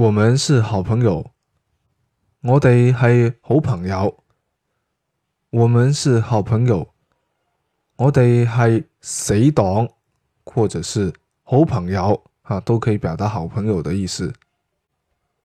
我们是好朋友，我哋系好朋友。我们是好朋友，我哋系死党，或者是好朋友，啊，都可以表达好朋友的意思。